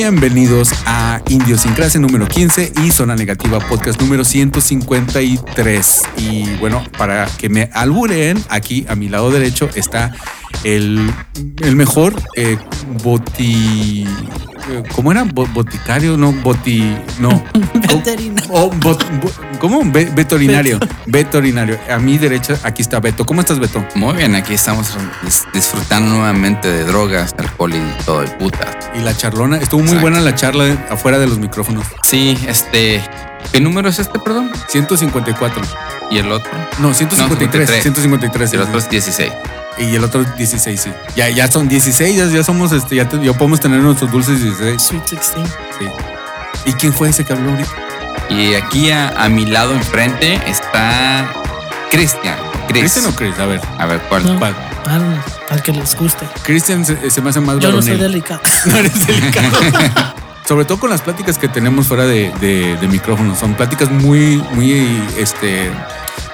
Bienvenidos a Idiosincrasia número 15 y Zona Negativa podcast número 153. Y bueno, para que me alburen, aquí a mi lado derecho está el, el mejor eh, boti... eh, ¿Cómo era? Bo- boticario, no, boti... No. Veterinario. Oh, bot- bo- ¿Cómo? Ve- veterinario. Veterinario. A mi derecha, aquí está Beto. ¿Cómo estás, Beto? Muy bien, aquí estamos dis- disfrutando nuevamente de drogas, alcohol y todo de puta. Y la charlona. Estuvo muy buena la charla afuera de los micrófonos. Sí, este. ¿Qué número es este, perdón? 154. ¿Y el otro? No, 153. 153. 153 Y el sí, otro es 16. sí. Y el otro 16, sí. Ya, ya son 16, ya, ya somos, este, ya, te- ya podemos tener nuestros dulces 16. Sweet 16. Sí. ¿Y quién fue ese que habló ahorita? Y aquí a, a mi lado enfrente está Cristian. Chris. ¿Cristian o Chris? A ver. A ver, ¿cuál? No. ¿cuál? Al, al que les guste. Cristian se, se me hace más Yo no soy varonil. delicado. No eres delicado. Sobre todo con las pláticas que tenemos fuera de, de, de micrófonos. Son pláticas muy, muy, este,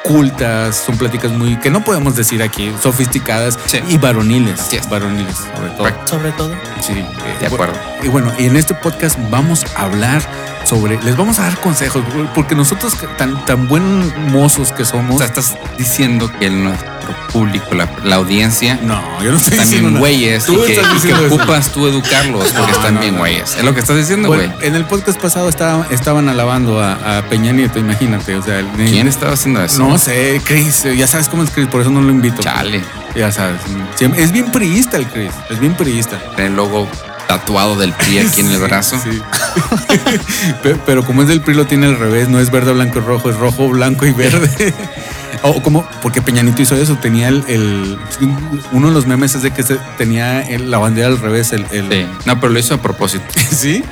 cultas. Son pláticas muy, que no podemos decir aquí, sofisticadas Sí. y varoniles. Es. Varoniles, sobre todo. Sobre todo. Sí. eh, De acuerdo. Y bueno, y en este podcast vamos a hablar sobre, les vamos a dar consejos, porque nosotros tan, tan buen mozos que O somos. sea, estás diciendo que nuestro público, la, la audiencia, no, yo no estoy están diciendo bien nada. güeyes y que, y que ocupas tú educarlos porque están no, bien no. güeyes. Es lo que estás diciendo, güey. Bueno, en el podcast pasado estaba- estaban alabando a, a Peña Nieto, imagínate. O sea, el- ¿Quién estaba haciendo eso? No sé, Chris, eh, ya sabes cómo es Chris, por eso no lo invito. Chale. Ya sabes. es bien priista el Chris, es bien priista. El logo tatuado del PRI aquí en el brazo. sí. Pe- Pero como es del PRI lo tiene al revés, no es verde, blanco y rojo, es rojo, blanco y verde. O como, porque Peñanito hizo eso, tenía el, el- uno de los memes es de que se, tenía el- la bandera al revés, el, el- Sí. No, pero lo hizo a propósito. ¿Sí?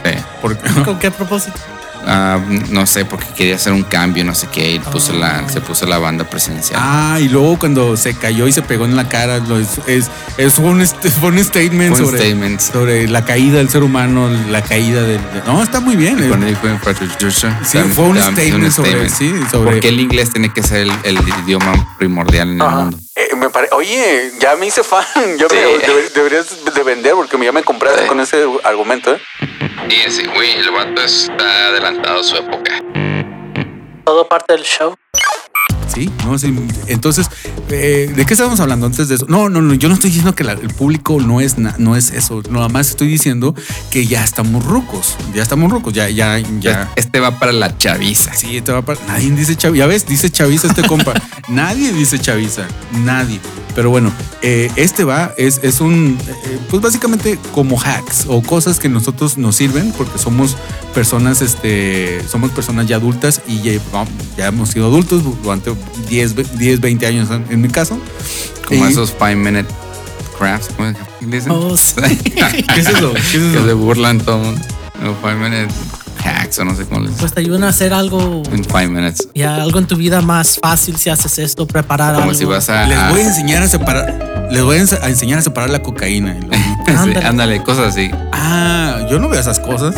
¿Con qué propósito? Ah, no sé, porque quería hacer un cambio, no sé qué, y puso la, se puso la banda presidencial. Ah, y luego cuando se cayó y se pegó en la cara, lo es, es, es- fue, un, est- fue un statement Fue un sobre, statement. sobre la caída del ser humano, la caída del... de- no, está muy bien. eh. Cuando dijo en Patrick Joshua, Sí, fue un statement sobre... Sí, sobre... Porque el inglés tiene que ser el, el idioma primordial en el Ajá. mundo. Eh, me pare- Oye, ya me hice fan. Ya Sí. me, deber- deberías de vender porque ya me compraste Sí. con ese argumento. ¿eh? Ese güey, el vato está adelantado a su época. Todo parte del show. Sí, no, sí. Entonces, eh, ¿de qué estábamos hablando antes de eso? No, no, no. Yo no estoy diciendo que la- el público no es, na- no es eso. Nada más estoy diciendo que ya estamos rucos. Ya estamos rucos. Ya, ya, ya. Este va para la chaviza. Sí, este va para. Nadie dice chaviza. Ya ves, dice chaviza este compa. Nadie dice chaviza. Nadie. Pero bueno, eh, este va, es, es un. eh, pues básicamente como hacks o cosas que nosotros nos sirven porque somos personas, este. Somos personas ya adultas y ya, ya hemos sido adultos durante 10, ve- 10 20 años en, en mi caso. Como Y- esos five minute crafts. ¿Cómo es que dicen? Oh, sí. ¿Qué es eso? ¿Qué es que eso? se burlan todo el mundo. No, five minute hacks o no sé cómo les Pues te ayudan a hacer algo, En five minutes. ya algo en tu vida más fácil si haces esto, preparar Como algo. si vas a. Les voy a enseñar a separar. Les voy a ense- a enseñar a separar la cocaína. Y luego, Sí, Ándale. ándale, cosas así. Ah, yo no veo esas cosas.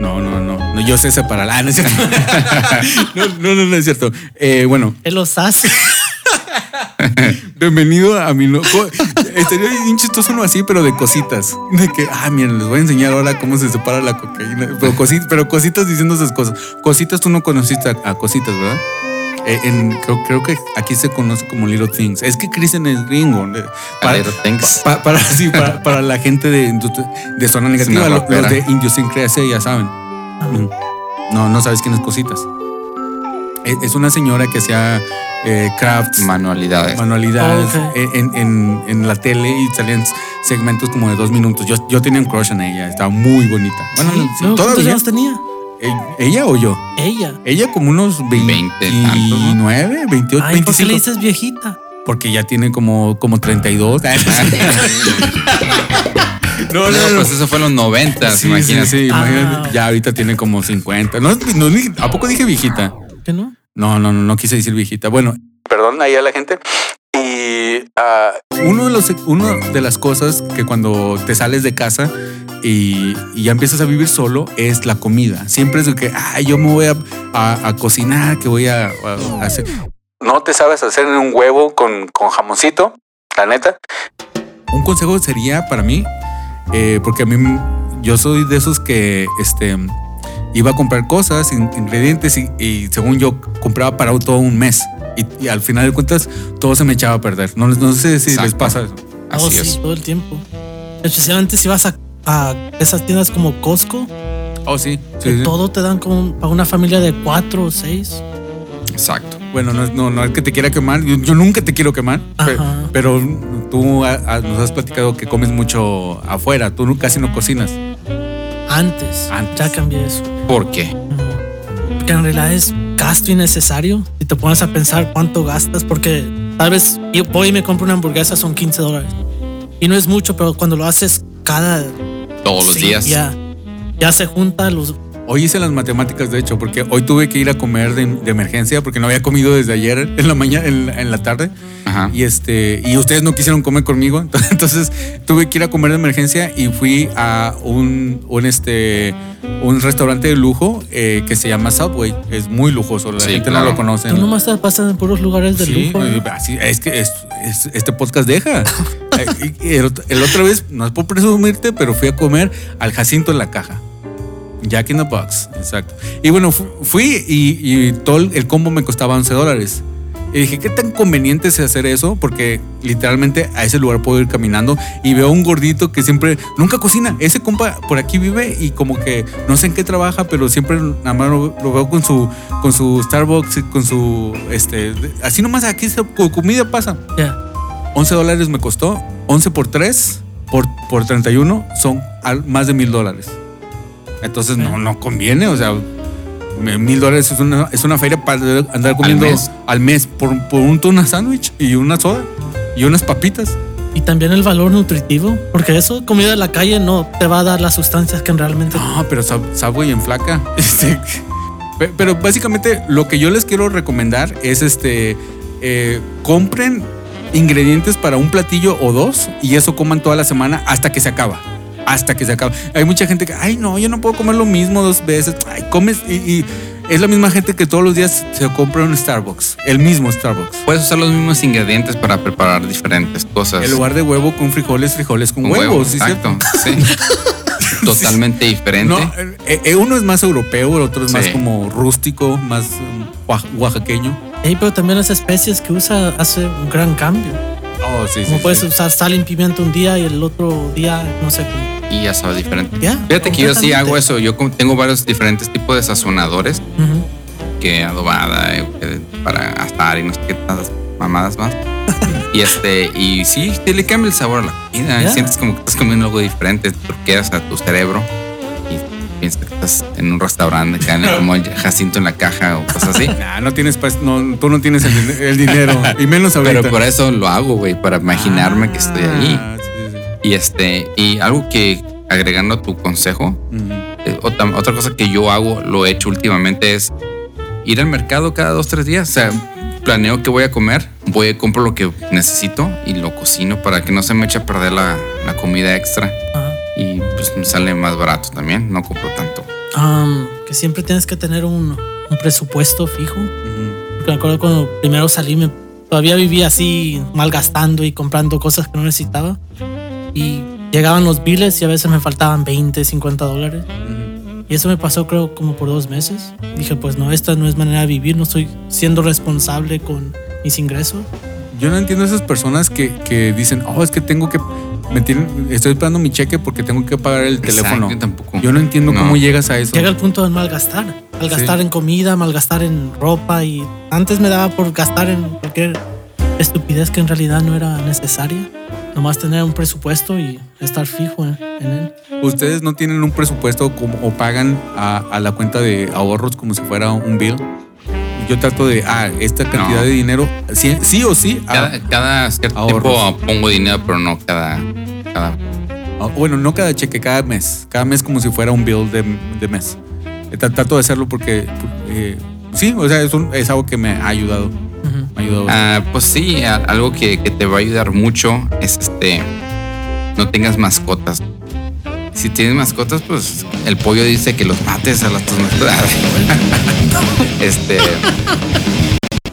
No, no, no. no yo sé separar. Ah, no es cierto. no, no, no, no es cierto. Eh, bueno, Él los hace. bienvenido a mi loco. Estaría bien chistoso uno así, pero de cositas. De que, ah, miren, les voy a enseñar ahora cómo se separa la cocaína. Pero, cosi- pero cositas diciendo esas cosas. Cositas tú no conociste a, a cositas, ¿verdad? Eh, en- creo, creo que aquí se conoce como Little Things. Es que Kristen es gringo. Eh, A little things. Pa- para, sí, para, para la gente de, de zona negativa, los, rapera. de idiosincrasia ya saben. No, no sabes quién es Cositas. Es, es una señora que hacía eh, crafts, Manualidades. manualidades Oh, eh, en, en- en la tele y salían segmentos como de dos minutos. Yo, yo tenía un crush en ella, estaba muy bonita. Bueno, Sí, sí, ¿no? ¿Cuántos todavía. años tenía? Eh, ¿Ella o yo? Ella. Ella como unos 20 tantos, ¿no? 29, 28, Ay, ¿por qué 25. le dices viejita? Porque ya tiene como, como 32. no, No, pues eso fue en los 90, Sí, imagínate. sí, sí, Ah. imagínate. Ya ahorita tiene como 50. No, no, ¿A poco dije viejita? ¿Qué no? No, no, no, no quise decir viejita. Bueno, perdón ahí a la gente. Y ah, uno de los, uno de las cosas que cuando te sales de casa y, y ya empiezas a vivir solo es la comida. Siempre es de que, ah, yo me voy a, a- a cocinar, que voy a, a hacer. No te sabes hacer un huevo con, con jamoncito, la neta. Un consejo sería para mí, eh, porque a mí yo soy de esos que este, iba a comprar cosas, in- ingredientes y, y según yo compraba para todo un mes. Y, y al final de cuentas todo se me echaba a perder. No, no sé si les pasa eso. Así Oh, sí, es. todo el tiempo. Especialmente si vas a, a esas tiendas como Costco, Oh, sí. que sí, sí. todo te dan como para una familia de cuatro o seis. Exacto. Bueno, no, es- no, no es que te quiera quemar. Yo, yo nunca te quiero quemar. Ajá. Pero, tú nos has platicado que comes mucho afuera. Tú casi no cocinas. Antes, Antes. ya cambié eso. ¿Por qué? Porque en realidad es gasto innecesario. Si te pones a pensar cuánto gastas, porque tal vez yo voy y me compro una hamburguesa, son 15 dólares. Y no es mucho, pero cuando lo haces cada Todos los sí, días. Ya, ya se junta los. Hoy hice las matemáticas, de hecho, porque hoy tuve que ir a comer de, de emergencia porque no había comido desde ayer en la mañana, en, la- en la tarde. Ajá. Y este, y ustedes no quisieron comer conmigo. Entonces tuve que ir a comer de emergencia y fui a un, un este, un restaurante de lujo eh, que se llama Subway. Es muy lujoso. La Sí, gente claro. no lo conoce. Tú nomás te pasas en puros lugares de Sí, lujo. eh, así, es que es- es- este podcast deja. El, el otra vez, no es por presumirte, pero fui a comer al Jacinto en la caja. Jack in the Box, exacto. Y bueno, fu- fui y, y todo el, combo me costaba 11 dólares. Y dije, ¿qué tan conveniente es hacer eso? Porque literalmente a ese lugar puedo ir caminando y veo un gordito que siempre, nunca cocina. Ese compa por aquí vive y como que no sé en qué trabaja, pero siempre nada más lo, lo veo con su, con su Starbucks, con su, este, así nomás aquí se, comida pasa. Ya. 11 dólares me costó, 11 por 3, por, por 31, son más de mil dólares. Entonces no, no conviene, o sea, mil dólares es una, es una feria para andar comiendo al mes, mes. por, por un tuna sándwich y una soda y unas papitas. Y también el valor nutritivo, porque eso, comida de la calle, no te va a dar las sustancias que realmente. No, pero Sub- Subway en flaca. Este, pe- pero básicamente lo que yo les quiero recomendar es este, eh, compren ingredientes para un platillo o dos y eso coman toda la semana hasta que se acaba. Hasta que se acaba. Hay mucha gente que, ay, no, yo no puedo comer lo mismo dos veces. Ay, comes y, y es la misma gente que todos los días se compra un Starbucks, el mismo Starbucks. Puedes usar los mismos ingredientes para preparar diferentes cosas. En lugar de huevo con frijoles, frijoles con, Con huevos. ¿sí, exacto. Sí. Totalmente diferente. No, eh, eh, uno es más europeo, el otro es más como rústico, más oa- oaxaqueño. Pero también las especies que usa hace un gran cambio. Oh, sí, Como sí, puedes sí. usar sal y pimienta un día y el otro día, no sé cómo. Y ya sabe diferente. Fíjate que yo sí hago eso. Yo tengo varios diferentes tipos de sazonadores que adobada, eh, que para asar y no sé qué tantas mamadas más. y este, y sí, sí le cambia el sabor a la comida. Ya. Sientes como que estás comiendo algo diferente, truqueas a tu cerebro que estás en un restaurante acá, en- como el Jacinto en la caja o cosas así. Nah, no tienes, no, tú no tienes el, din- el dinero y menos ahorita. Pero por eso lo hago, güey, para imaginarme que estoy ahí. Ah, sí, sí, Y este, y algo que agregando tu consejo. Eh, otra, otra cosa que yo hago, lo he hecho últimamente, es ir al mercado cada dos, tres días. O sea, planeo que voy a comer, voy y compro lo que necesito y lo cocino para que no se me eche a perder la, la comida extra. Y pues me sale más barato también, no compro tanto. Am, que siempre tienes que tener un, un presupuesto fijo. Porque me acuerdo cuando primero salí, me, todavía vivía así malgastando y comprando cosas que no necesitaba. Y llegaban los biles y a veces me faltaban 20, 50 dólares. Y eso me pasó creo como por dos meses. Dije, pues no, esta no es manera de vivir, no estoy siendo responsable con mis ingresos. Yo no entiendo a esas personas que, que dicen, oh, es que tengo que. Me tienen, estoy esperando mi cheque porque tengo que pagar el teléfono. Exacto, yo tampoco. Yo no entiendo No. cómo llegas a eso. Llega el punto de malgastar. Malgastar en comida, malgastar en ropa y antes me daba por gastar en cualquier estupidez que en realidad no era necesaria. Nomás tener un presupuesto y estar fijo en, en él. Ustedes no tienen un presupuesto como, o pagan a, a la cuenta de ahorros como si fuera un bill. Yo trato de, ah, esta cantidad No. de dinero, sí, sí o sí. ah, Cada, cada cierto Ahorros. tiempo pongo dinero, pero no cada, cada ah, bueno, no cada cheque, cada mes. Cada mes como si fuera un bill de, de mes. Eh, tra- Trato de hacerlo porque, eh, sí, o sea, es, un- es algo que me ha ayudado. Me ha ayudado. Ah, pues sí, algo que, que te va a ayudar mucho es este no tengas mascotas. Si tienes mascotas, pues el pollo dice que los mates a las tus mascotas. este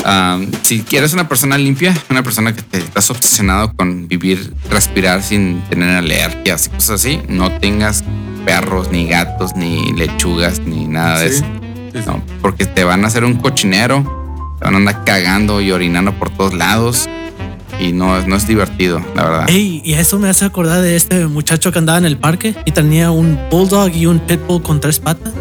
am, si quieres una persona limpia, una persona que te estás obsesionado con vivir, respirar sin tener alergias y cosas así, no tengas perros, ni gatos, ni lechugas, ni nada de eso. sí, sí. No, porque te van a hacer un cochinero, te van a andar cagando y orinando por todos lados. Y no, no es divertido, la verdad. Ey, y eso me hace acordar de este muchacho que andaba en el parque y tenía un bulldog y un pitbull con tres patas.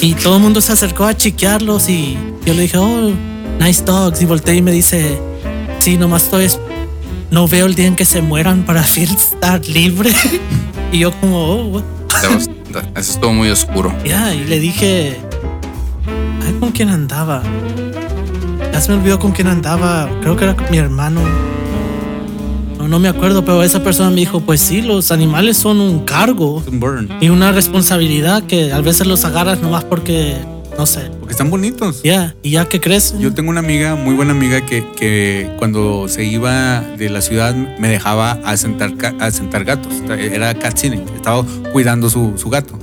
Y todo el mundo se acercó a chequearlos y yo le dije, oh, nice dogs. Y volteé y me dice, sí, nomás estoy, es- no veo el día en que se mueran para estar libre. y yo como, oh, what? Eso estuvo muy oscuro. Ya, y le dije, ay, ¿con quién andaba? Ya se me olvidó con quién andaba, creo que era con mi hermano. No, me acuerdo, pero esa persona me dijo, pues sí, los animales son un cargo un y una responsabilidad que a veces los agarras nomás porque, no sé, Porque están bonitos. ya, y ya que crecen. Yo tengo una amiga, muy buena amiga, que, que cuando se iba de la ciudad me dejaba a sentar, a sentar gatos. Era cat sitting. Estaba cuidando su, su gato.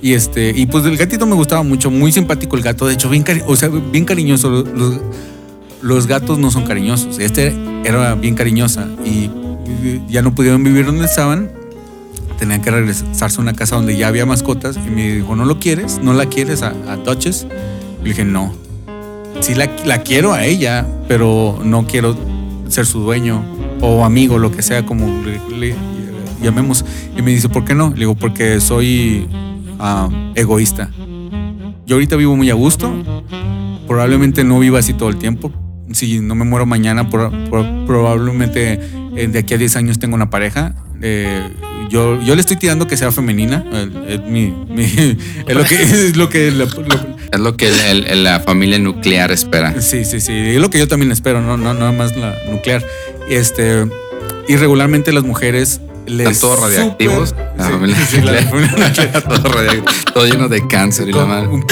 Y este, y pues el gatito me gustaba mucho, muy simpático el gato, de hecho, bien, cari- o sea, bien cariñoso. Los, los gatos no son cariñosos. Este era bien cariñosa y ya no pudieron vivir donde estaban. Tenían que regresarse a una casa donde ya había mascotas y me dijo, ¿no lo quieres? ¿No la quieres a, a? Y le dije, no, sí la, la quiero a ella, pero no quiero ser su dueño o amigo, lo que sea, como le, le llamemos. Y me dice, ¿por qué no? Le digo, porque soy ah, egoísta. Yo ahorita vivo muy a gusto, probablemente no viva así todo el tiempo. Si no me muero mañana, por- por- probablemente eh, de aquí a 10 años tengo una pareja. Eh, yo, yo le estoy tirando que sea femenina. Es, mi, mi- es lo que, es lo que lo- Es lo que el- el- la familia nuclear espera. Sí, sí, sí. Es lo que yo también espero, no, no, nada más la nuclear. Este, y regularmente las mujeres les. Están todos radiactivos. todo, lleno de cáncer y la madre. un,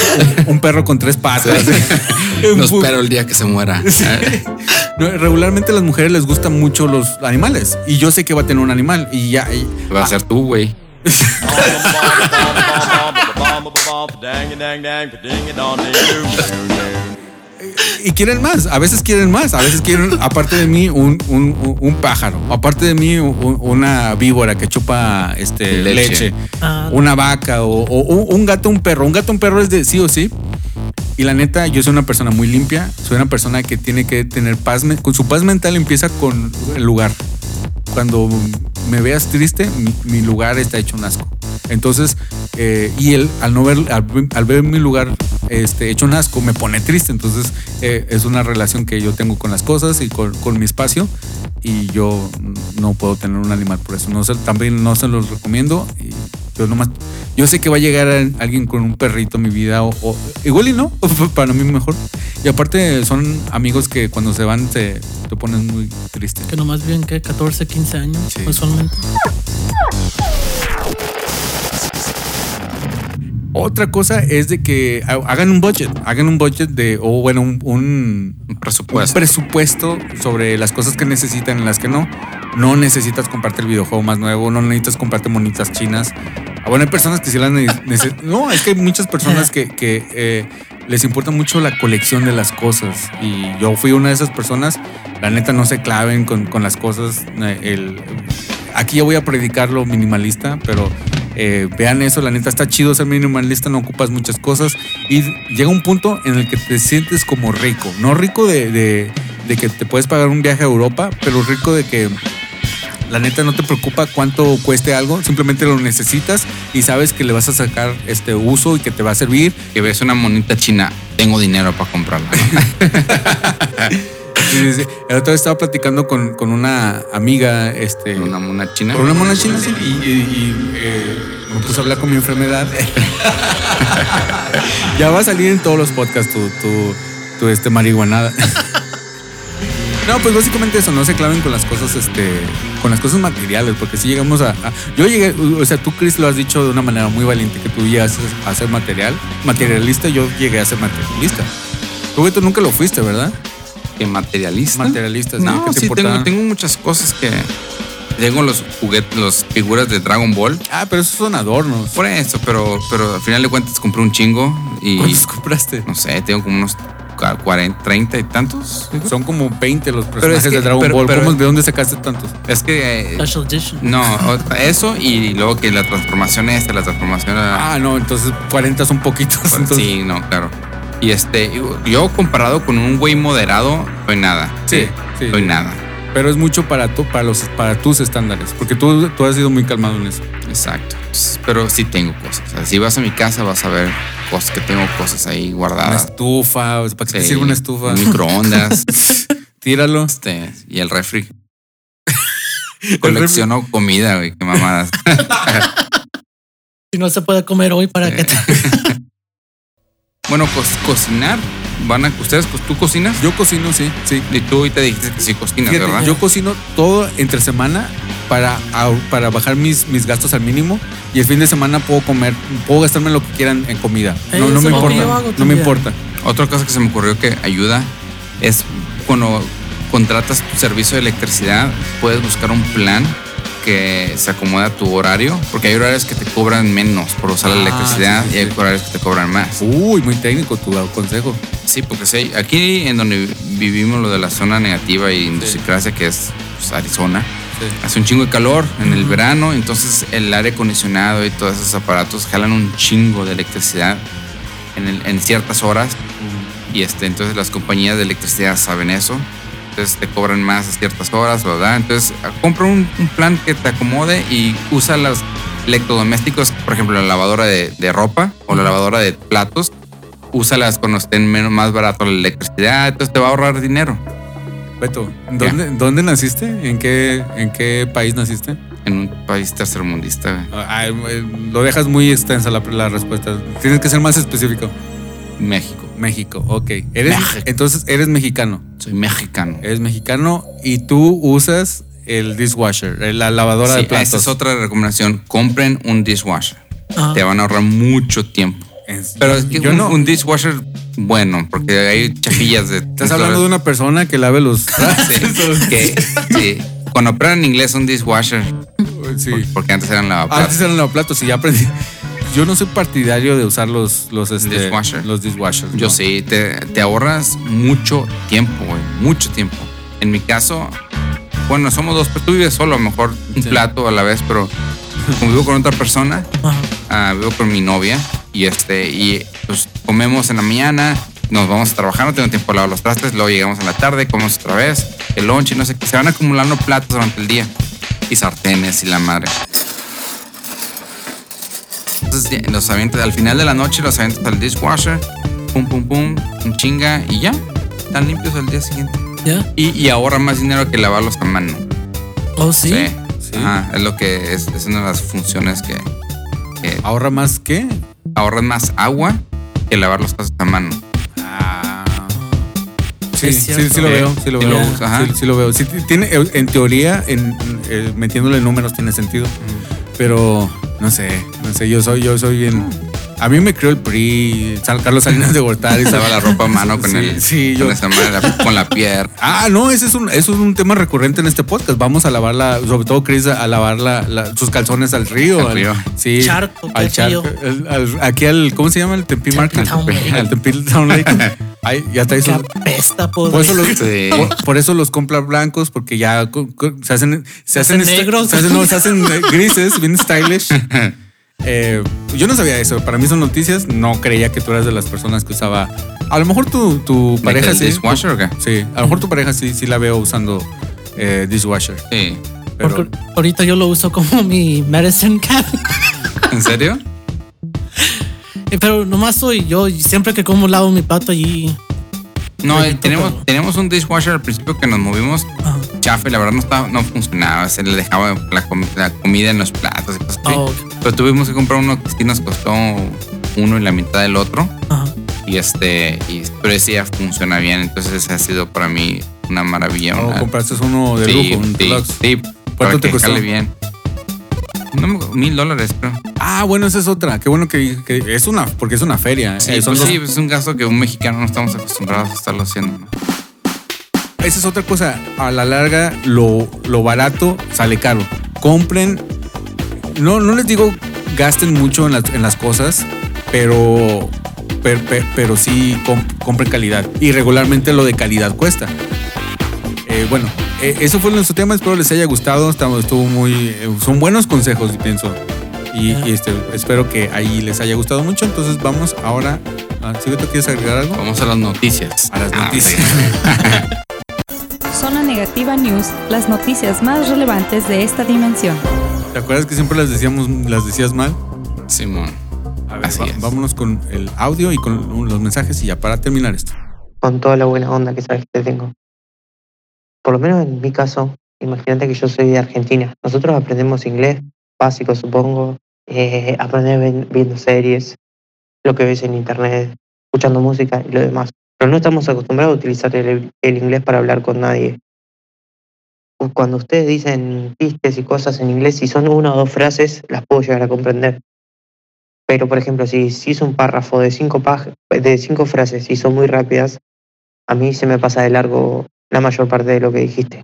un perro con tres patas. No espero el día que se muera. No, regularmente a las mujeres les gustan mucho los animales. Y yo sé que va a tener un animal. Y ya. y- Va a ser tú, güey. y quieren más, a veces quieren más, a veces quieren, aparte de mí, un, un- un- un pájaro, aparte de mí, un- una víbora que chupa este, Leche. leche, Ah. una vaca o, o un- un gato, un perro. Un gato, un perro es de sí o sí. Y la neta, yo soy una persona muy limpia, soy una persona que tiene que tener paz, con su paz mental empieza con el lugar. Cuando me veas triste, mi, mi lugar está hecho un asco. Entonces, eh, y él, al no ver, al, al ver mi lugar este, hecho un asco, me pone triste. Entonces, eh, es una relación que yo tengo con las cosas y con, con mi espacio. Y yo no puedo tener un animal por eso. No se- también no se los recomiendo. Y yo nomás, yo sé que va a llegar a- alguien con un perrito en mi vida. O, o- igual y no, para mí mejor. Y aparte, son amigos que cuando se van te, te ponen muy triste. Que nomás viven que 14, 15 años Sí. usualmente. Otra cosa es de que ha- hagan un budget, hagan un budget de, o bueno, un, un, Un presupuesto. un presupuesto sobre las cosas que necesitan y las que no. No necesitas comprarte el videojuego más nuevo, no necesitas comprarte monitas chinas. Ah, Bueno, hay personas que sí las necesitan. No, es que hay muchas personas que, que, eh, les importa mucho la colección de las cosas. Y yo fui una de esas personas. La neta, no se claven con, con las cosas. Eh, el- aquí ya voy a predicar lo minimalista, pero eh, vean eso, la neta está chido ser minimalista, no ocupas muchas cosas y llega un punto en el que te sientes como rico, no rico de, de- de que te puedes pagar un viaje a Europa, pero rico de que la neta no te preocupa cuánto cueste algo, simplemente lo necesitas y sabes que le vas a sacar este uso y que te va a servir. Que ves una monita china, tengo dinero para comprarla. Sí, sí, sí. El otro día estaba platicando con, con una amiga, este, una mona china. Por una mona china, sí. Y, y- y, eh, me puse a hablar con mi enfermedad. ya va a salir en todos los podcasts tu, tu, tu, este, marihuanada. no, pues básicamente eso, no se claven con las cosas, este, con las cosas materiales, porque si llegamos a, a- Yo llegué, o sea, tú, Chris, lo has dicho de una manera muy valiente, que tú llegas a ser material, materialista, yo llegué a ser materialista. Tú, tú nunca lo fuiste, ¿verdad? Que materialista. Materialista, No, ¿qué te sí, tengo, tengo muchas cosas que. Tengo los juguetes, las figuras de Dragon Ball. Ah, pero esos son adornos. Por eso, pero, pero al final de cuentas compré un chingo y. ¿Cuántos compraste? No sé, tengo como unos ca- 40, 30 y tantos. Son como 20 los es personajes que- de Dragon pero- Ball. pero- ¿Cómo- ¿De dónde sacaste tantos? Es que. eh, Special Edition. no, eso y luego que la transformación esta, la transformación. a- Ah, no, entonces 40 son poquitos. entonces- sí, no, claro. Y este, yo comparado con un güey moderado, soy nada. Sí, sí. Soy nada. Pero es mucho para, tu, para, los, para tus estándares. Porque tú, tú has sido muy calmado en eso. Exacto. Pero sí tengo cosas. O sea, si vas a mi casa vas a ver cosas que tengo cosas ahí Una guardadas. estufa. ¿Para qué te Sí, sirve una estufa? un Microondas. Tíralo. este, y el refri. Colecciono comida, güey, qué mamadas. Si no se puede comer hoy, ¿para qué? Bueno, co- cocinar. Van a, ¿Ustedes, co- tú cocinas? Yo cocino, sí, sí. Y tú ahorita dijiste que sí cocinas, Fíjate, ¿verdad? yo cocino todo entre semana para, para bajar mis, mis gastos al mínimo y el fin de semana puedo comer, puedo gastarme lo que quieran en comida. No, me es lo que importa. yo hago No me importa. Otra cosa que se me ocurrió que ayuda es cuando contratas tu servicio de electricidad, puedes buscar un plan que se acomoda tu horario, porque hay horarios que te cobran menos por usar la Ah, electricidad sí, sí, y hay sí. horarios que te cobran más. Uy, muy técnico tu consejo. Sí, porque sí, aquí en donde vivimos lo de la zona negativa y industrialización que es pues, Arizona, hace un chingo de calor en el verano, entonces el aire acondicionado y todos esos aparatos jalan un chingo de electricidad en, el- en ciertas horas y este, entonces las compañías de electricidad saben eso. Entonces te cobran más a ciertas horas, ¿verdad? Entonces compra un, un plan que te acomode y usa los electrodomésticos, por ejemplo, la lavadora de, de ropa o la lavadora de platos. Úsalas cuando estén menos, más barato la electricidad, entonces te va a ahorrar dinero Beto, ¿dónde, ¿dónde naciste? ¿En qué, ¿En qué país naciste? en un país tercermundista. güey. Ah, eh, lo dejas muy extensa la, la respuesta. Tienes que ser más específico. México. México, ok. Eres, México. Entonces eres mexicano. Soy mexicano. Eres mexicano y tú usas el dishwasher, la lavadora Sí, de platos. esta es otra recomendación. Compren un dishwasher. Ah. Te van a ahorrar mucho tiempo. Pero es que yo un, no. un dishwasher bueno, porque hay chapillas de. Estás hablando de una persona que lave los Sí, que, sí. Cuando aprendan inglés, un dishwasher. Sí. Porque antes eran lavaplatos. Antes eran lavaplatos y ya aprendí. Yo no soy partidario de usar los, los, este, Dishwasher. los dishwashers. Yo no. sí, te, te ahorras mucho tiempo, güey. Mucho tiempo. En mi caso, bueno, somos dos, pero tú vives solo, a lo mejor un Sí. plato a la vez, pero como vivo con otra persona, ah, vivo con mi novia y este, y pues comemos en la mañana, nos vamos a trabajar, no tengo tiempo de lavar los trastes, luego llegamos en la tarde, comemos otra vez, el lunch y no sé qué, se van acumulando platos durante el día y sartenes y la madre. Entonces los avientas, al final de la noche los avientas al dishwasher, pum pum pum, un chinga y ya, están limpios al día siguiente. ¿Ya? Y, y ahorra más dinero que lavarlos a mano. ¿Oh, sí? Sí. Ajá, es lo que es, es una de las funciones que, que ¿Ahorra más qué? ahorras más agua que lavar los platos a mano. Ah. Sí, sí, sí lo veo, sí lo Sí veo. ajá. Sí, sí lo veo. Sí, tiene, en teoría, en, eh, metiéndole números tiene sentido. Pero no sé, no sé, yo soy, yo soy bien. A mí me creó el PRI, San Carlos Salinas de Gortari. Lava la ropa a mano con Sí, el sí, yo- con, esa madre, la- con la pierna. Ah, no, ese es un, eso es un tema recurrente en este podcast. Vamos a lavar la, sobre todo Chris, a lavar la, la- sus calzones al río. Al río. sí. Charco, al charco. río. el- al- aquí al, ¿cómo se llama? El Tempe Market. Al Tempe Town Lake. Ay, ya está Que eso. apesta. Por eso, los, Sí. por, por eso los compra blancos, porque ya se hacen, se hacen, hacen negros. Se hacen, no, se hacen grises, bien stylish. Eh, yo no sabía eso. Para mí son noticias. No creía que tú eras de las personas que usaba. A lo mejor tu, tu ¿De pareja el sí. dishwasher o qué? Sí, a lo mejor tu pareja sí, sí la veo usando eh, dishwasher. Sí. Pero Porque ahorita yo lo uso como mi medicine cabinet. ¿En serio? Eh, Pero nomás soy yo. y Siempre que como lavo mi plato allí. No, eh, tenemos, tenemos un dishwasher al principio que nos movimos Ajá. y la verdad no, estaba, no funcionaba. Se le dejaba la, com- la comida en los platos y cosas así. Oh, ok. Pero tuvimos que comprar uno que sí nos costó uno y la mitad del otro. Ajá. Y este, y, pero ese ya funciona bien. Entonces ese ha sido para mí una maravilla. o una- compraste uno de sí, lujo, un sí, sí, para te costó? bien. No me- mil dólares, creo. Ah, bueno, esa es otra. Qué bueno que, que es una, porque es una feria. Sí, Eh, son pues sí, es un gasto que un mexicano no estamos acostumbrados a estarlo haciendo. ¿no? Esa es otra cosa. A la larga, lo, lo barato sale caro. Compren. No, no les digo gasten mucho en las, en las cosas, pero, per- per- pero sí com- compren calidad. Y regularmente lo de calidad cuesta. Eh, bueno, eh, eso fue nuestro tema. Espero les haya gustado. Estamos, estuvo muy, eh, son buenos consejos, pienso. Y, y, este, espero que ahí les haya gustado mucho. Entonces vamos ahora. a- ¿Sí, quieres agregar algo? Vamos a las noticias. A las Ah, noticias. Zona Negativa News, las noticias más relevantes de esta dimensión. ¿Te acuerdas que siempre las decíamos, las decías mal? Simón. A ver, Así va- es. vámonos con el audio y con los mensajes y ya para terminar esto. con toda la buena onda que sabes que te tengo. Por lo menos en mi caso, imagínate que yo soy de Argentina. Nosotros aprendemos inglés básico, supongo, eh, aprender viendo series, lo que ves en internet, escuchando música y lo demás. Pero no estamos acostumbrados a utilizar el, el inglés para hablar con nadie. Cuando ustedes dicen chistes y cosas en inglés, si son una o dos frases, las puedo llegar a comprender. Pero, por ejemplo, si, si es un párrafo de cinco, pag- de cinco frases y son muy rápidas, a mí se me pasa de largo la mayor parte de lo que dijiste.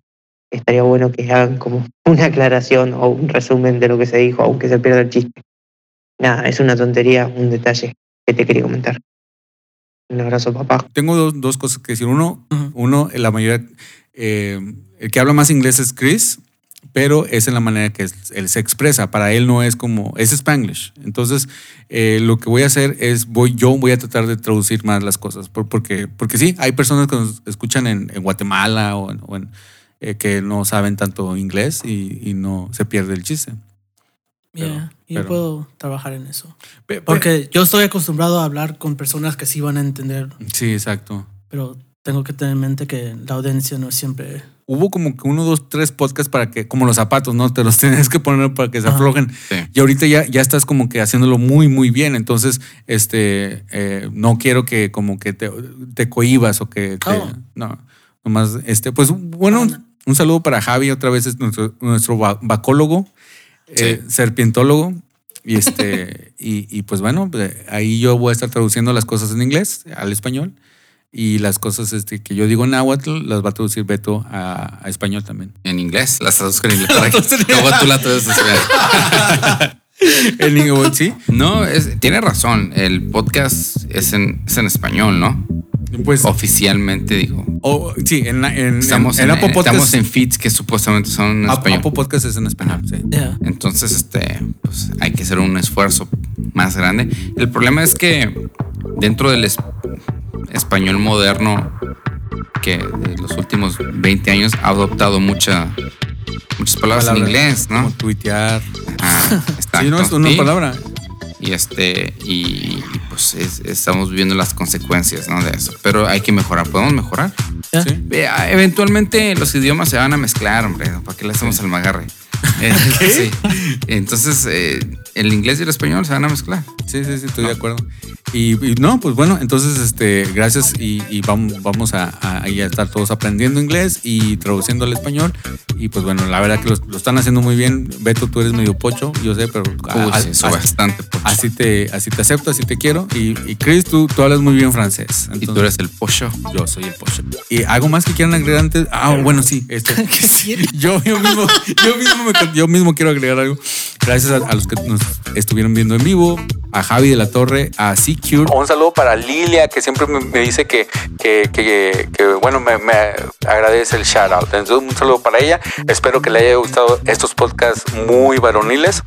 Estaría bueno que hagan como una aclaración o un resumen de lo que se dijo, aunque se pierda el chiste. Nada, es una tontería, un detalle que te quería comentar. Un abrazo, papá. Tengo dos, dos cosas que decir. Uno, Ujú. uno, la mayoría, eh, el que habla más inglés es Chris, pero es en la manera que él se expresa. Para él no es como, es Spanglish. Entonces, eh, lo que voy a hacer es, voy, yo voy a tratar de traducir más las cosas, por- porque, porque sí, hay personas que nos escuchan en, en Guatemala o en, o en, eh, que no saben tanto inglés y, y no se pierde el chiste. Yeah, Pero- yo pero- puedo trabajar en eso. Porque yo estoy acostumbrado a hablar con personas que sí van a entender, sí, exacto. pero tengo que tener en mente que la audiencia no siempre. Hubo como que uno, dos, tres podcasts para que, como los zapatos, ¿no? Te los tienes que poner para que se Ajá. aflojen. Sí. Y ahorita ya, ya estás como que haciéndolo muy, muy bien. Entonces, este, eh, no quiero que como que te, te cohibas o que te- Oh. no, nomás, este, pues bueno, un, un saludo para Javi, otra vez es nuestro, nuestro va- vacólogo, eh, serpientólogo. Y este, y, y pues bueno, pues, ahí yo voy a estar traduciendo las cosas en inglés al español. Y las cosas este, que yo digo en náhuatl las va a traducir Beto a, a español también. En inglés, las traduzco en inglés. luego tú la traduces. En inglés, sí. No, es- tiene razón. El podcast es en, es en español, ¿no? Pues, Oficialmente, digo. o- sí, en, la- en, Estamos en, en, en Apple Podcast. estamos en feeds que supuestamente son en español. Apple Podcast es en español, sí. Yeah. Entonces, este, pues hay que hacer un esfuerzo más grande. El problema es que dentro del es- español moderno, que de los últimos 20 años ha adoptado mucha, muchas palabras, en Palabras inglés, Como ¿no? tuitear. Sí, no es una Sí. palabra. Y este, y, y, pues es- estamos viendo las consecuencias ¿no? de eso. Pero hay que mejorar, podemos mejorar. Sí. Ve, Eventualmente los idiomas se van a mezclar, hombre. ¿Para qué le hacemos el magarre? Eh. Entonces, eh, el inglés y el español se van a mezclar. Sí, sí, sí, estoy de acuerdo. Y, y no, pues bueno, entonces, este, gracias y, y vamos, vamos a, a, a estar todos aprendiendo inglés y traduciendo al español. Y pues bueno, la verdad que lo, lo están haciendo muy bien. Beto, tú eres medio pocho, yo sé, pero Uy, a- sí, bastante. pocho. así, te, así te acepto, así te quiero. Y, y Chris, tú, tú hablas muy bien francés. y tú Entonces, eres el pollo. Yo soy el pocho. ¿Y algo más que quieran agregar antes? Ah, bueno, sí. Este, ¿Qué quiere? yo, yo, mismo, yo, mismo me- yo mismo quiero agregar algo. Gracias a, a los que nos estuvieron viendo en vivo, a Javi de la Torre, a Secure. Un saludo para Lilia, que siempre me, dice que, que, que, que, bueno, me, me agradece el shout out. Entonces, un saludo para ella. Espero que le haya gustado estos podcasts muy varoniles.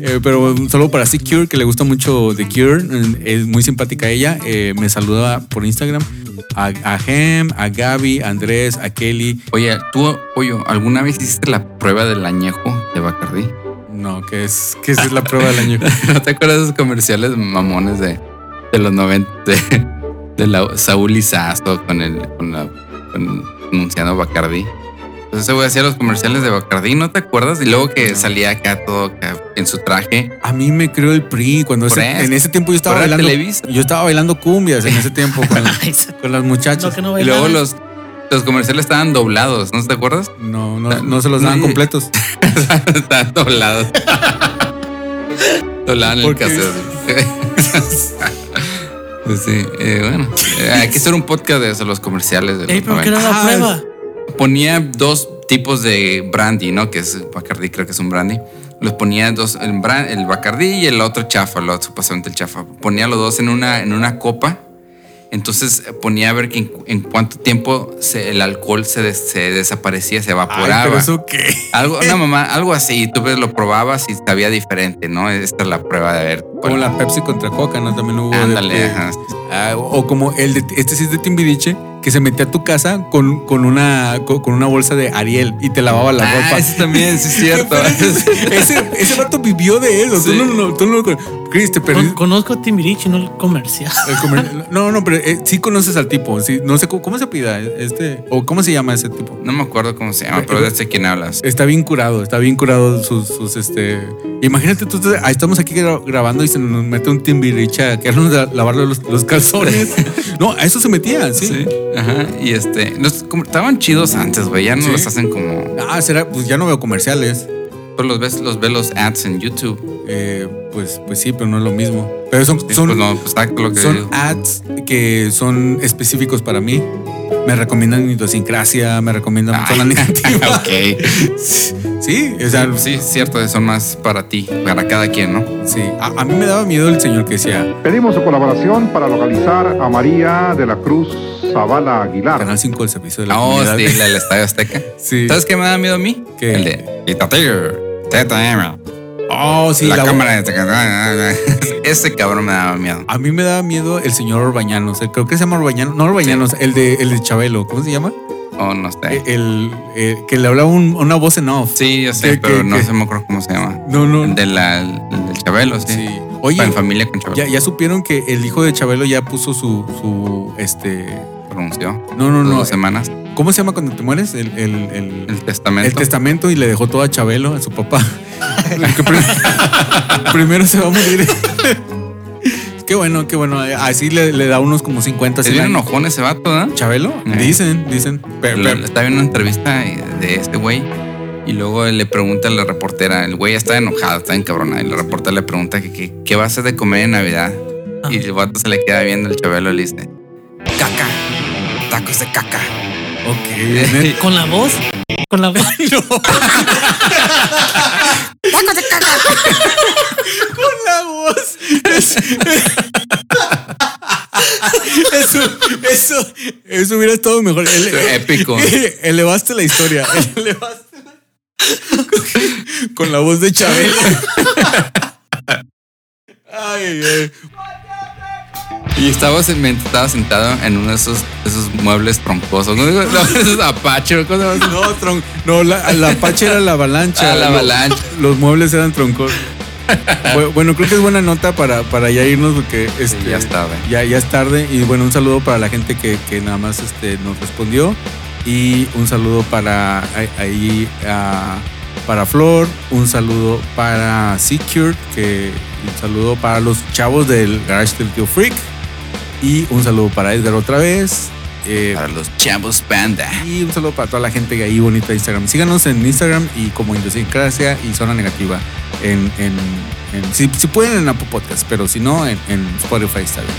Eh, pero un saludo para Secure, que le gusta mucho The Cure. Es muy simpática ella. Eh, me saluda por Instagram. A, a Gem, a Gaby, a Andrés, a Kelly. Oye, tú, Pollo, ¿alguna vez hiciste la prueba del añejo de Bacardí? No, que es, que es la prueba del año. ¿No te acuerdas de esos comerciales mamones de, de los 90? De, de la, Saúl Lizazo con el con la, con, anunciando Bacardí. Entonces ese güey hacía los comerciales de Bacardí, ¿no te acuerdas? Y luego que No. salía acá todo acá en su traje. A mí me creó el PRI cuando Por ese- eso. en ese tiempo yo estaba bailando. Televisa. Yo estaba bailando cumbias en ese tiempo con, con las muchachas. no Y luego los, los comerciales estaban doblados, ¿no te acuerdas? No, no, no se los daban No, completos. estaban doblados. Doblaban el cassette. Pues sí, eh, bueno, eh, hay que hacer un podcast de eso, los comerciales de los Ey, pero ¿qué 90. era la Ah, prueba? ponía dos tipos de brandy, ¿no? Que es Bacardi, creo que es un brandy. los ponía dos, el, bran- el Bacardí y el otro chafa, el otro, supuestamente el chafa. Ponía los dos en una, en una copa. Entonces eh, ponía a ver que en, en cuánto tiempo se- el alcohol se, des- se desaparecía, se Ay, evaporaba. pero eso qué. Algo, una mamá, algo así. Tú ves, lo probabas y sabía diferente, ¿no? Esta es la prueba de ver. Como la Pepsi contra Coca, ¿no? También hubo. Ándale, de- ajá. Ah, o o como el de, este sí es de Timbiriche, que se metía a tu casa con, con una con, con una bolsa de Ariel y te lavaba la Ah, ropa. ese también, sí es cierto. Pero ese, ese, vato vivió de eso. Sí. Tú no, no, tú no lo Chris, te perdí- Con- conozco a Timbiriche, no el comercial. el comer- No, no, pero eh, sí conoces al tipo. Sí, no sé cómo, cómo se pida este o cómo se llama ese tipo. No me acuerdo cómo se llama, pero ya sé quién hablas. Está bien curado, está bien curado sus, sus este. Imagínate tú, estamos aquí gra- grabando y se nos mete un timbiriche a querernos la- lavarle los, los calzones. no, a eso se metía, sí. Sí. Ajá. Y este, los, estaban chidos antes, güey. Ya no Sí. los hacen como. Ah, será, pues ya no veo comerciales. Pues los ves, los ves los ads en YouTube. Eh, pues, pues sí, pero no es lo mismo. Pero son, Sí, son, pues no, pues exacto lo que son digo. ads que son específicos para mí. Me recomiendan idiosincrasia, me recomiendan Ay, zona negativa. ok. Sí, o sea, Sí, es cierto, son más para ti, para cada quien, ¿no? sí. A, a mí me daba miedo el señor que decía, Pedimos su colaboración para localizar a María de la Cruz Zavala Aguilar. Canal 5 del servicio de la Oh, comunidad. sí, la del Estadio Azteca. Sí. ¿Sabes qué me da miedo a mí? ¿Qué? El de Itatir, TTM, Oh, sí, la, la- cámara de... Ese cabrón me daba miedo. A mí me daba miedo el señor Orbañanos. el- Creo que se llama Orbañanos. No Orbañanos, el de, el de Chabelo. ¿Cómo se llama? Oh, no sé. El, el- que le hablaba un- una voz en off. Sí, yo sé, que- pero que- no se me acuerdo cómo se llama. No, no. El de la, el del Chabelo, sí. Sí. Oye, en familia con Chabelo. ya, ya supieron que el hijo de Chabelo ya puso su, su este. Pronunció. No, no, no. Dos semanas. ¿Cómo se llama cuando te mueres? El, el, el, El testamento. el testamento y le dejó todo a Chabelo, a su papá. Que primero se va a morir. qué bueno, qué bueno. Así le, le da unos como 50, Se 100 viene años. enojón ese vato, ¿verdad? ¿Chabelo? Eh. Dicen, dicen. Pero, pero- Estaba viendo una entrevista de este güey y luego le pregunta a la reportera, el güey está enojado, está encabronado y la reportera le pregunta que, que- qué va a hacer de comer en Navidad Ah. y el vato se le queda viendo el chabelo y le dice, caca, tacos de caca. Ok. Con la voz. Con la voz. con la voz. Es- eso, eso, eso hubiera estado mejor. Épico. Elevaste la historia. Elevaste la- con la voz de Chabelo. Ay, ay. Y estaba, estaba sentado en uno de esos, esos muebles troncosos, no esos apache, cosas. No, tron- no la, la Apache era la avalancha. Ah, la avalancha. Los, muebles eran troncos. Bu- bueno, creo que es buena nota para, para ya irnos porque este, ya es tarde. Ya, ya es tarde. Y bueno, un saludo para la gente que, que nada más este, nos respondió. Y un saludo para ahí a- para Flor. Un saludo para Secure. Que, un saludo para los chavos del Garage del Tío Freak. Y un saludo para Edgar otra vez. Eh, Para los chavos panda. y un saludo para toda la gente que ahí bonita de Instagram. Síganos en Instagram y como Idiosincrasia y Zona Negativa. En, en, en- si, si pueden en Apple Podcast, pero si no, en, en Spotify está bien.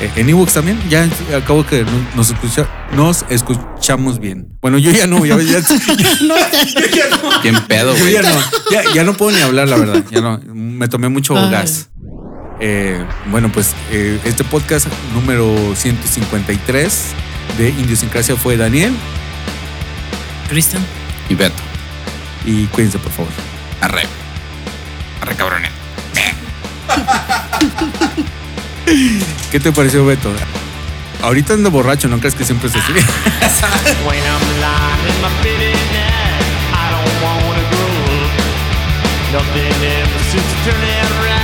Eh, en ebooks también, ya acabo que no- nos, escucha, nos escuchamos bien. Bueno, yo ya no, ya, ya- Bien pedo, yo güey. ya no, ya, ya no puedo ni hablar, la verdad. Ya no, me tomé mucho Ay. gas. Eh, bueno, pues eh, este podcast número 153 de Idiosincrasia fue Daniel. Cristian. Y Beto, Y cuídense, por favor. arre. Arre, cabrones. ¿Qué te pareció, Beto? Ahorita ando borracho, ¿no crees que siempre es así? When I'm lying in my bed at night, I don't wanna grow up. Nothing ever seems to turn right,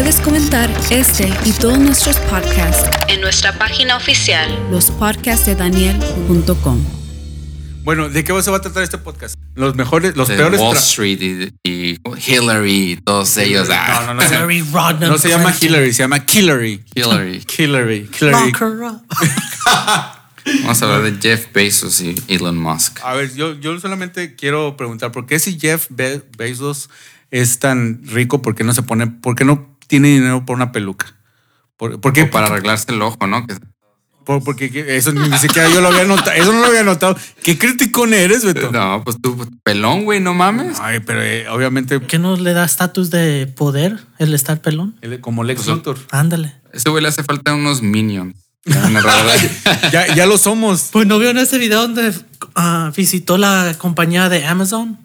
Puedes comentar este y todos nuestros podcasts en nuestra página oficial, lospodcastdedaniel.com. Bueno, ¿de qué se va a tratar este podcast? Los mejores, los De peores. Wall Street y, y Hillary y todos ellos. ah, No, no, no. se- Hillary Rodham No se llama. Hillary, se llama Hillary. Hillary. Hillary. Hillary. Vamos a hablar de Jeff Bezos y Elon Musk. A ver, yo, yo solamente quiero preguntar, ¿por qué si Jeff Be- Bezos es tan rico, por qué no se pone, por qué no tiene dinero por una peluca? ¿Por, por qué? O para arreglarse el ojo, ¿no? Que- Por- porque que- eso ni siquiera yo lo había notado, eso no lo había notado. ¿Qué criticón eres, Beto? no, pues tú, pelón, güey, no mames. Ay, pero eh, obviamente ¿Qué no le da estatus de poder el estar pelón? como Lex Pues, Luthor. Ándale. Ese güey le hace falta unos minions. Ya, ya lo somos. Pues no vio en ese video donde ah, visitó la compañía de Amazon.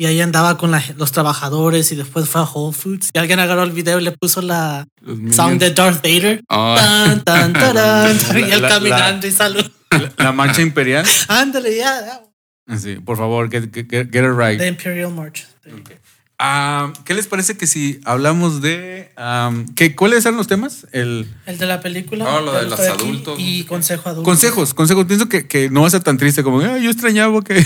Y ahí andaba con la- los trabajadores y después fue a Whole Foods y alguien agarró el video y le puso la sound de Darth Vader. Oh. Tan, tan, tarán, y él La- caminando y salud. La, marcha imperial. Ándale, ya. ya. Sí, por favor, get, get- get it right. The Imperial March. Ah, ¿Qué les parece que si hablamos de... am, ¿qué, ¿Cuáles eran los temas? El... El de la película. Oh, lo de los adultos. Y consejo adulto. Consejos, consejos. Pienso que, que no va a ser tan triste como, "Ay, yo extrañaba que...